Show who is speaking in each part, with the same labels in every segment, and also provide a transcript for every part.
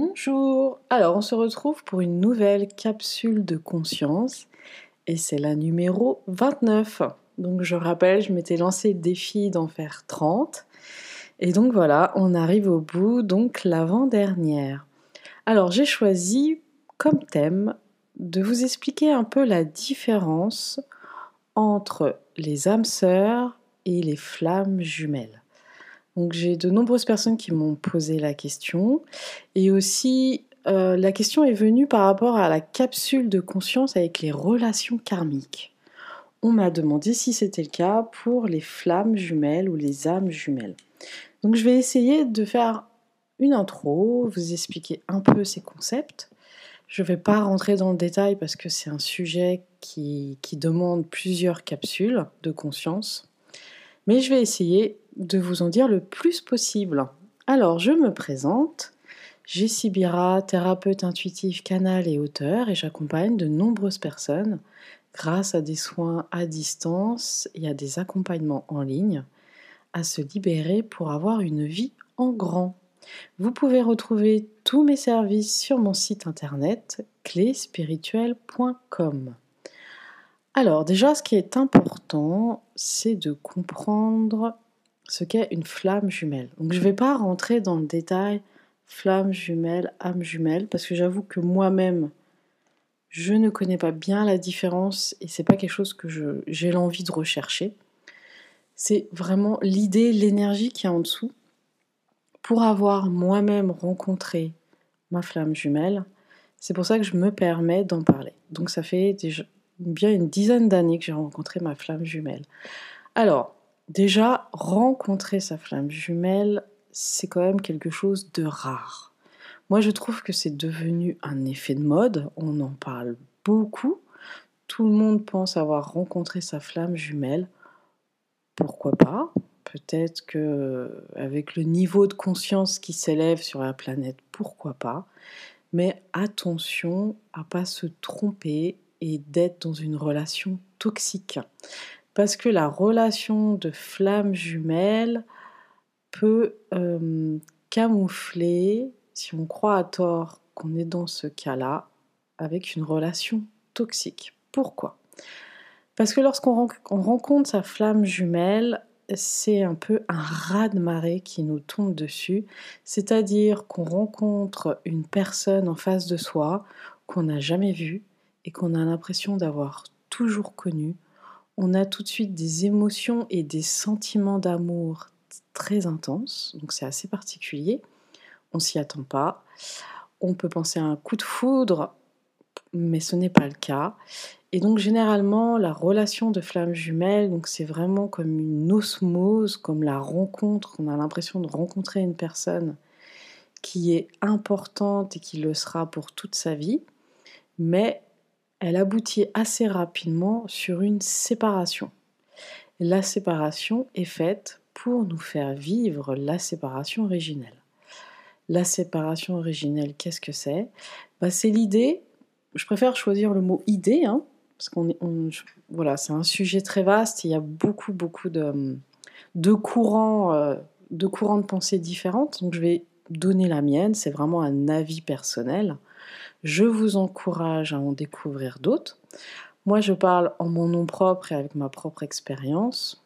Speaker 1: Bonjour Alors on se retrouve pour une nouvelle capsule de conscience et c'est la numéro 29. Donc je rappelle, je m'étais lancé le défi d'en faire 30 et donc voilà, on arrive au bout, donc l'avant-dernière. Alors j'ai choisi comme thème de vous expliquer un peu la différence entre les âmes sœurs et les flammes jumelles. Donc j'ai de nombreuses personnes qui m'ont posé la question et aussi euh, la question est venue par rapport à la capsule de conscience avec les relations karmiques. On m'a demandé si c'était le cas pour les flammes jumelles ou les âmes jumelles. Donc je vais essayer de faire une intro, vous expliquer un peu ces concepts. Je ne vais pas rentrer dans le détail parce que c'est un sujet qui demande plusieurs capsules de conscience. Mais je vais essayer de vous en dire le plus possible. Alors, je me présente. Jessie Bira, thérapeute intuitif, canal et auteur, et j'accompagne de nombreuses personnes grâce à des soins à distance et à des accompagnements en ligne à se libérer pour avoir une vie en grand. Vous pouvez retrouver tous mes services sur mon site internet cléspirituel.com. Alors déjà, ce qui est important, c'est de comprendre ce qu'est une flamme jumelle. Donc je ne vais pas rentrer dans le détail flamme jumelle, âme jumelle, parce que j'avoue que moi-même, je ne connais pas bien la différence et c'est pas quelque chose que j'ai l'envie de rechercher. C'est vraiment l'idée, l'énergie qui est en dessous. Pour avoir moi-même rencontré ma flamme jumelle, c'est pour ça que je me permets d'en parler. Donc ça fait déjà bien une dizaine d'années que j'ai rencontré ma flamme jumelle. Alors, Déjà, rencontrer sa flamme jumelle, c'est quand même quelque chose de rare. Moi, je trouve que c'est devenu un effet de mode, on en parle beaucoup. Tout le monde pense avoir rencontré sa flamme jumelle. Pourquoi pas? Peut-être que avec le niveau de conscience qui s'élève sur la planète, pourquoi pas? Mais attention à pas se tromper et d'être dans une relation toxique. Parce que la relation de flamme jumelle peut euh, camoufler, si on croit à tort qu'on est dans ce cas-là, avec une relation toxique. Pourquoi? Parce que lorsqu'on rencontre sa flamme jumelle, c'est un peu un raz-de-marée qui nous tombe dessus, c'est-à-dire qu'on rencontre une personne en face de soi qu'on n'a jamais vue et qu'on a l'impression d'avoir toujours connue on a tout de suite des émotions et des sentiments d'amour très intenses, donc c'est assez particulier. On s'y attend pas. On peut penser à un coup de foudre, mais ce n'est pas le cas. Et donc généralement, la relation de flamme jumelle, c'est vraiment comme une osmose, comme la rencontre. On a l'impression de rencontrer une personne qui est importante et qui le sera pour toute sa vie, mais elle aboutit assez rapidement sur une séparation. La séparation est faite pour nous faire vivre la séparation originelle. La séparation originelle, qu'est-ce que c'est? Bah, C'est l'idée, je préfère choisir le mot idée, hein, parce qu'on voilà, c'est un sujet très vaste, il y a beaucoup, beaucoup de, de courants, euh, de courants de pensée différentes, donc je vais donner la mienne, c'est vraiment un avis personnel. Je vous encourage à en découvrir d'autres. Moi, je parle en mon nom propre et avec ma propre expérience.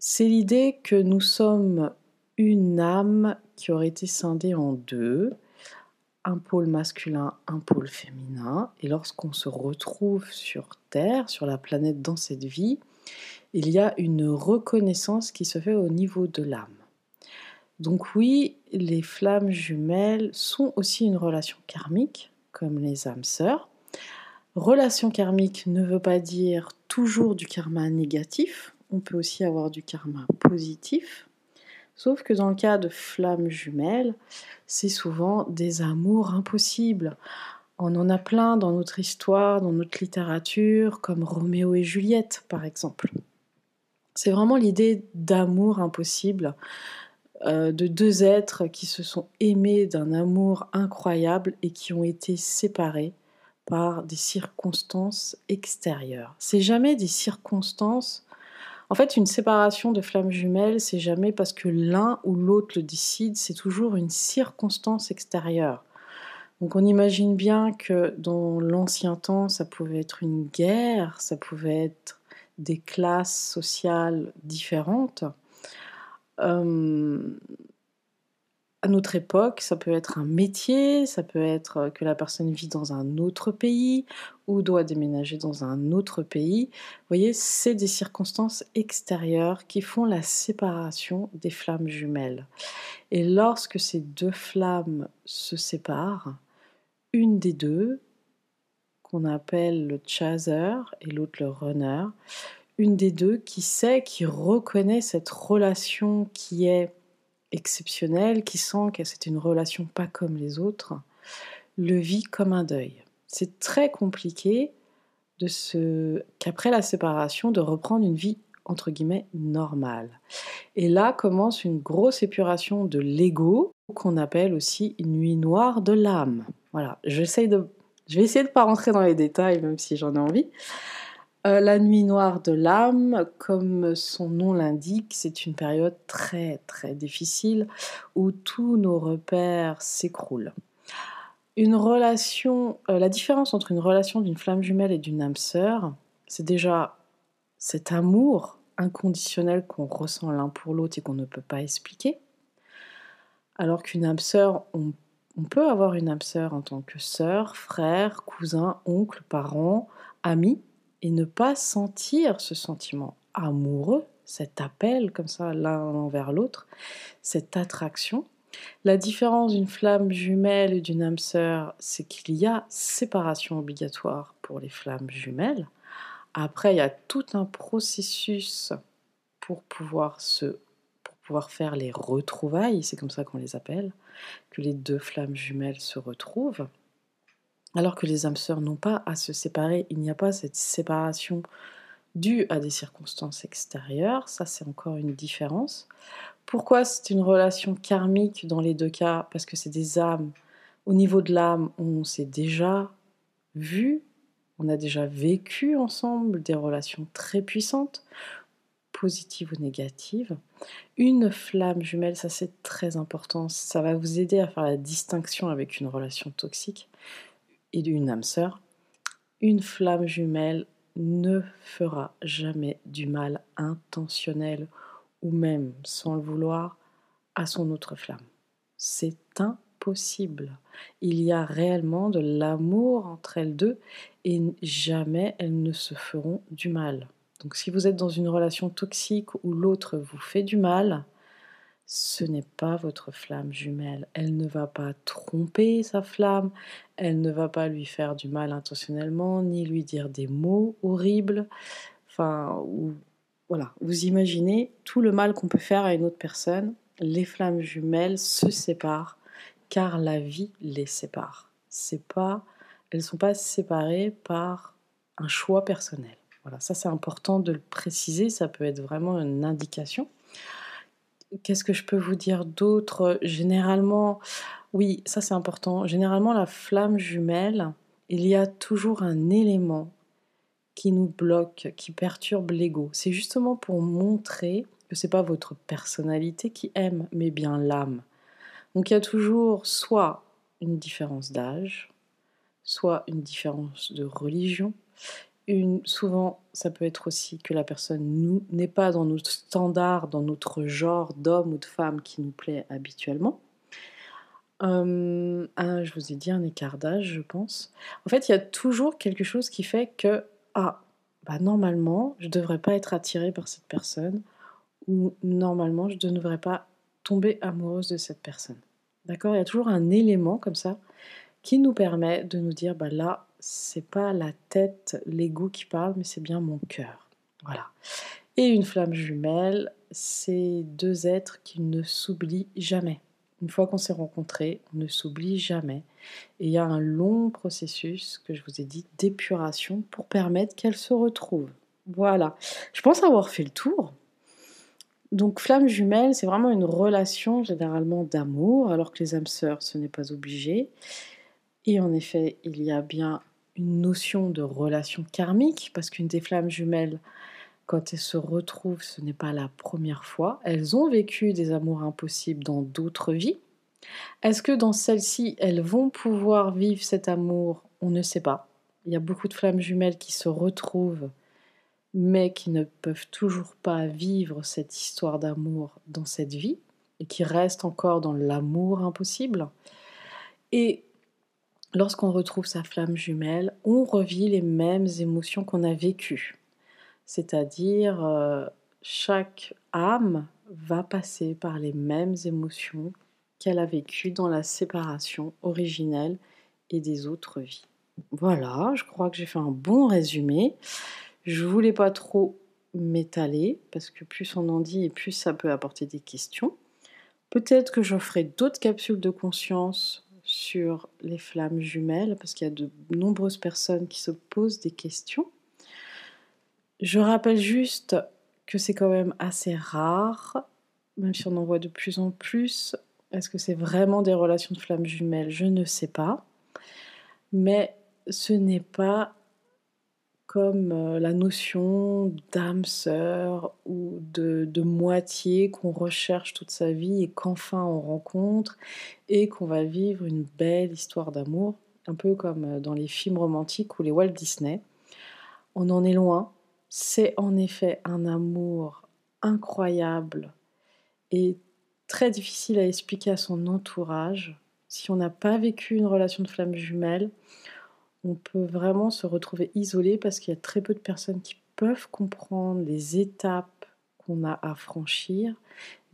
Speaker 1: C'est l'idée que nous sommes une âme qui aurait été scindée en deux, un pôle masculin, un pôle féminin. Et lorsqu'on se retrouve sur Terre, sur la planète dans cette vie, il y a une reconnaissance qui se fait au niveau de l'âme. Donc oui, les flammes jumelles sont aussi une relation karmique, comme les âmes sœurs. Relation karmique ne veut pas dire toujours du karma négatif, on peut aussi avoir du karma positif. Sauf que dans le cas de flammes jumelles, c'est souvent des amours impossibles. On en a plein dans notre histoire, dans notre littérature, comme Roméo et Juliette par exemple. C'est vraiment l'idée d'amour impossible, euh, de deux êtres qui se sont aimés d'un amour incroyable et qui ont été séparés par des circonstances extérieures. C'est jamais des circonstances. En fait, une séparation de flammes jumelles, c'est jamais parce que l'un ou l'autre le décide, c'est toujours une circonstance extérieure. Donc on imagine bien que dans l'ancien temps, ça pouvait être une guerre, ça pouvait être des classes sociales différentes. Euh, à notre époque, ça peut être un métier, ça peut être que la personne vit dans un autre pays ou doit déménager dans un autre pays. Vous voyez, c'est des circonstances extérieures qui font la séparation des flammes jumelles. Et lorsque ces deux flammes se séparent, une des deux, qu'on appelle le chaser et l'autre le runner, une des deux qui sait, qui reconnaît cette relation qui est exceptionnelle, qui sent que c'est une relation pas comme les autres, le vit comme un deuil. C'est très compliqué qu'après la séparation de reprendre une vie entre guillemets normale. Et là commence une grosse épuration de l'ego qu'on appelle aussi une nuit noire de l'âme. Voilà, j'essaye de je vais essayer de pas rentrer dans les détails même si j'en ai envie. Euh, la nuit noire de l'âme, comme son nom l'indique, c'est une période très très difficile où tous nos repères s'écroulent. Une relation, euh, la différence entre une relation d'une flamme jumelle et d'une âme sœur, c'est déjà cet amour inconditionnel qu'on ressent l'un pour l'autre et qu'on ne peut pas expliquer. Alors qu'une âme sœur, on, on peut avoir une âme sœur en tant que sœur, frère, cousin, oncle, parent, ami, et ne pas sentir ce sentiment amoureux, cet appel comme ça l'un envers l'autre, cette attraction. La différence d'une flamme jumelle et d'une âme sœur, c'est qu'il y a séparation obligatoire pour les flammes jumelles. Après, il y a tout un processus pour pouvoir se pour pouvoir faire les retrouvailles, c'est comme ça qu'on les appelle, que les deux flammes jumelles se retrouvent. Alors que les âmes sœurs n'ont pas à se séparer, il n'y a pas cette séparation due à des circonstances extérieures, ça c'est encore une différence. Pourquoi c'est une relation karmique dans les deux cas? Parce que c'est des âmes, au niveau de l'âme, on s'est déjà vu, on a déjà vécu ensemble des relations très puissantes, positives ou négatives. Une flamme jumelle, ça c'est très important, ça va vous aider à faire la distinction avec une relation toxique et d'une âme sœur, une flamme jumelle ne fera jamais du mal intentionnel ou même sans le vouloir à son autre flamme. C'est impossible. Il y a réellement de l'amour entre elles deux et jamais elles ne se feront du mal. Donc si vous êtes dans une relation toxique où l'autre vous fait du mal, ce n'est pas votre flamme jumelle. Elle ne va pas tromper sa flamme, elle ne va pas lui faire du mal intentionnellement, ni lui dire des mots horribles. Enfin, voilà, vous imaginez tout le mal qu'on peut faire à une autre personne. Les flammes jumelles se séparent car la vie les sépare. C'est pas, elles sont pas séparées par un choix personnel. Voilà, ça c'est important de le préciser, ça peut être vraiment une indication. Qu'est-ce que je peux vous dire d'autre? Généralement, oui, ça c'est important. Généralement, la flamme jumelle, il y a toujours un élément qui nous bloque, qui perturbe l'ego. C'est justement pour montrer que c'est pas votre personnalité qui aime, mais bien l'âme. Donc il y a toujours soit une différence d'âge, soit une différence de religion, souvent, ça peut être aussi que la personne n'est pas dans notre standard, dans notre genre d'homme ou de femme qui nous plaît habituellement. Euh, je vous ai dit un écart d'âge, je pense. En fait, il y a toujours quelque chose qui fait que, ah, bah normalement, je ne devrais pas être attirée par cette personne, ou normalement, je ne devrais pas tomber amoureuse de cette personne. D'accord? Il y a toujours un élément comme ça qui nous permet de nous dire, bah là, c'est pas la tête, l'ego qui parle, mais c'est bien mon cœur. Voilà. Et une flamme jumelle, c'est deux êtres qui ne s'oublient jamais. Une fois qu'on s'est rencontrés, on ne s'oublie jamais. Et il y a un long processus, que je vous ai dit, d'épuration pour permettre qu'elles se retrouvent. Voilà. Je pense avoir fait le tour. Donc flamme jumelle, c'est vraiment une relation généralement d'amour, alors que les âmes sœurs, ce n'est pas obligé. Et en effet, il y a bien une notion de relation karmique, parce qu'une des flammes jumelles quand elles se retrouvent, ce n'est pas la première fois. Elles ont vécu des amours impossibles dans d'autres vies. Est-ce que dans celle-ci, elles vont pouvoir vivre cet amour? On ne sait pas. Il y a beaucoup de flammes jumelles qui se retrouvent, mais qui ne peuvent toujours pas vivre cette histoire d'amour dans cette vie, et qui restent encore dans l'amour impossible. Et lorsqu'on retrouve sa flamme jumelle, on revit les mêmes émotions qu'on a vécues. C'est-à-dire, euh, chaque âme va passer par les mêmes émotions qu'elle a vécues dans la séparation originelle et des autres vies. Voilà, je crois que j'ai fait un bon résumé. Je voulais pas trop m'étaler parce que plus on en dit et plus ça peut apporter des questions. Peut-être que je ferai d'autres capsules de conscience sur les flammes jumelles parce qu'il y a de nombreuses personnes qui se posent des questions. Je rappelle juste que c'est quand même assez rare, même si on en voit de plus en plus. Est-ce que c'est vraiment des relations de flammes jumelles? Je ne sais pas. Mais ce n'est pas comme euh, la notion d'âme sœur ou de, de moitié qu'on recherche toute sa vie et qu'enfin on rencontre et qu'on va vivre une belle histoire d'amour, un peu comme euh, dans les films romantiques ou les Walt Disney. On en est loin, c'est en effet un amour incroyable et très difficile à expliquer à son entourage. Si on n'a pas vécu une relation de flamme jumelle, on peut vraiment se retrouver isolé parce qu'il y a très peu de personnes qui peuvent comprendre les étapes qu'on a à franchir,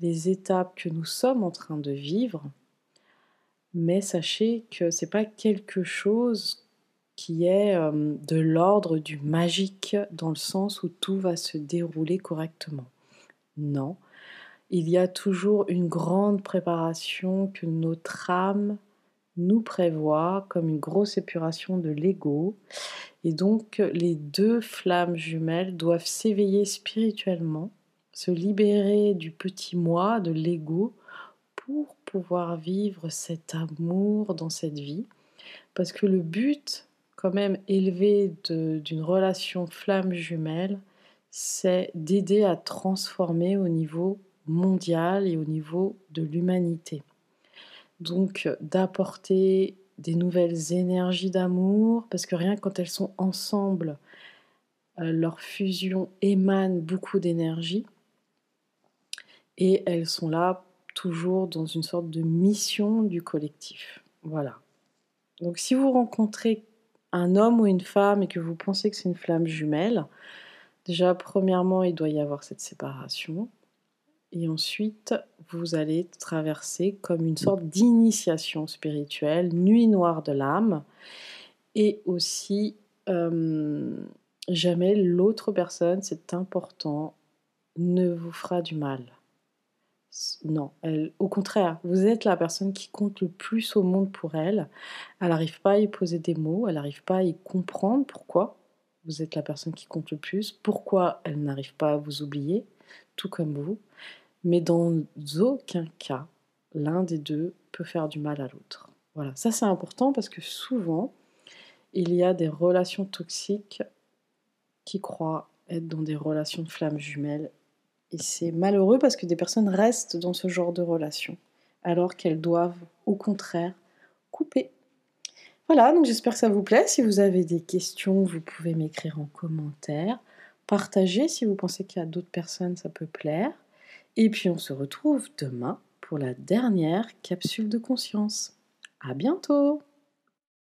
Speaker 1: les étapes que nous sommes en train de vivre. Mais sachez que c'est pas quelque chose qui est euh, de l'ordre du magique dans le sens où tout va se dérouler correctement. Non, il y a toujours une grande préparation que notre âme nous prévoit comme une grosse épuration de l'ego. Et donc les deux flammes jumelles doivent s'éveiller spirituellement, se libérer du petit moi, de l'ego, pour pouvoir vivre cet amour dans cette vie. Parce que le but quand même élevé d'une relation flamme jumelle, c'est d'aider à transformer au niveau mondial et au niveau de l'humanité. Donc d'apporter des nouvelles énergies d'amour, parce que rien quand elles sont ensemble, euh, leur fusion émane beaucoup d'énergie, et elles sont là toujours dans une sorte de mission du collectif. Voilà. Donc si vous rencontrez un homme ou une femme et que vous pensez que c'est une flamme jumelle, déjà, premièrement, il doit y avoir cette séparation. Et ensuite, vous allez traverser comme une sorte d'initiation spirituelle, nuit noire de l'âme. Et aussi, euh, jamais l'autre personne, c'est important, ne vous fera du mal. Non, au contraire, vous êtes la personne qui compte le plus au monde pour elle. Elle n'arrive pas à y poser des mots, elle n'arrive pas à y comprendre pourquoi vous êtes la personne qui compte le plus, pourquoi elle n'arrive pas à vous oublier, tout comme vous. Mais dans aucun cas, l'un des deux peut faire du mal à l'autre. Voilà, ça c'est important parce que souvent, il y a des relations toxiques qui croient être dans des relations de flammes jumelles et c'est malheureux parce que des personnes restent dans ce genre de relation, alors qu'elles doivent au contraire couper. Voilà, donc j'espère que ça vous plaît. Si vous avez des questions, vous pouvez m'écrire en commentaire. Partagez si vous pensez qu'il y a d'autres personnes, ça peut plaire. Et puis on se retrouve demain pour la dernière capsule de conscience. À bientôt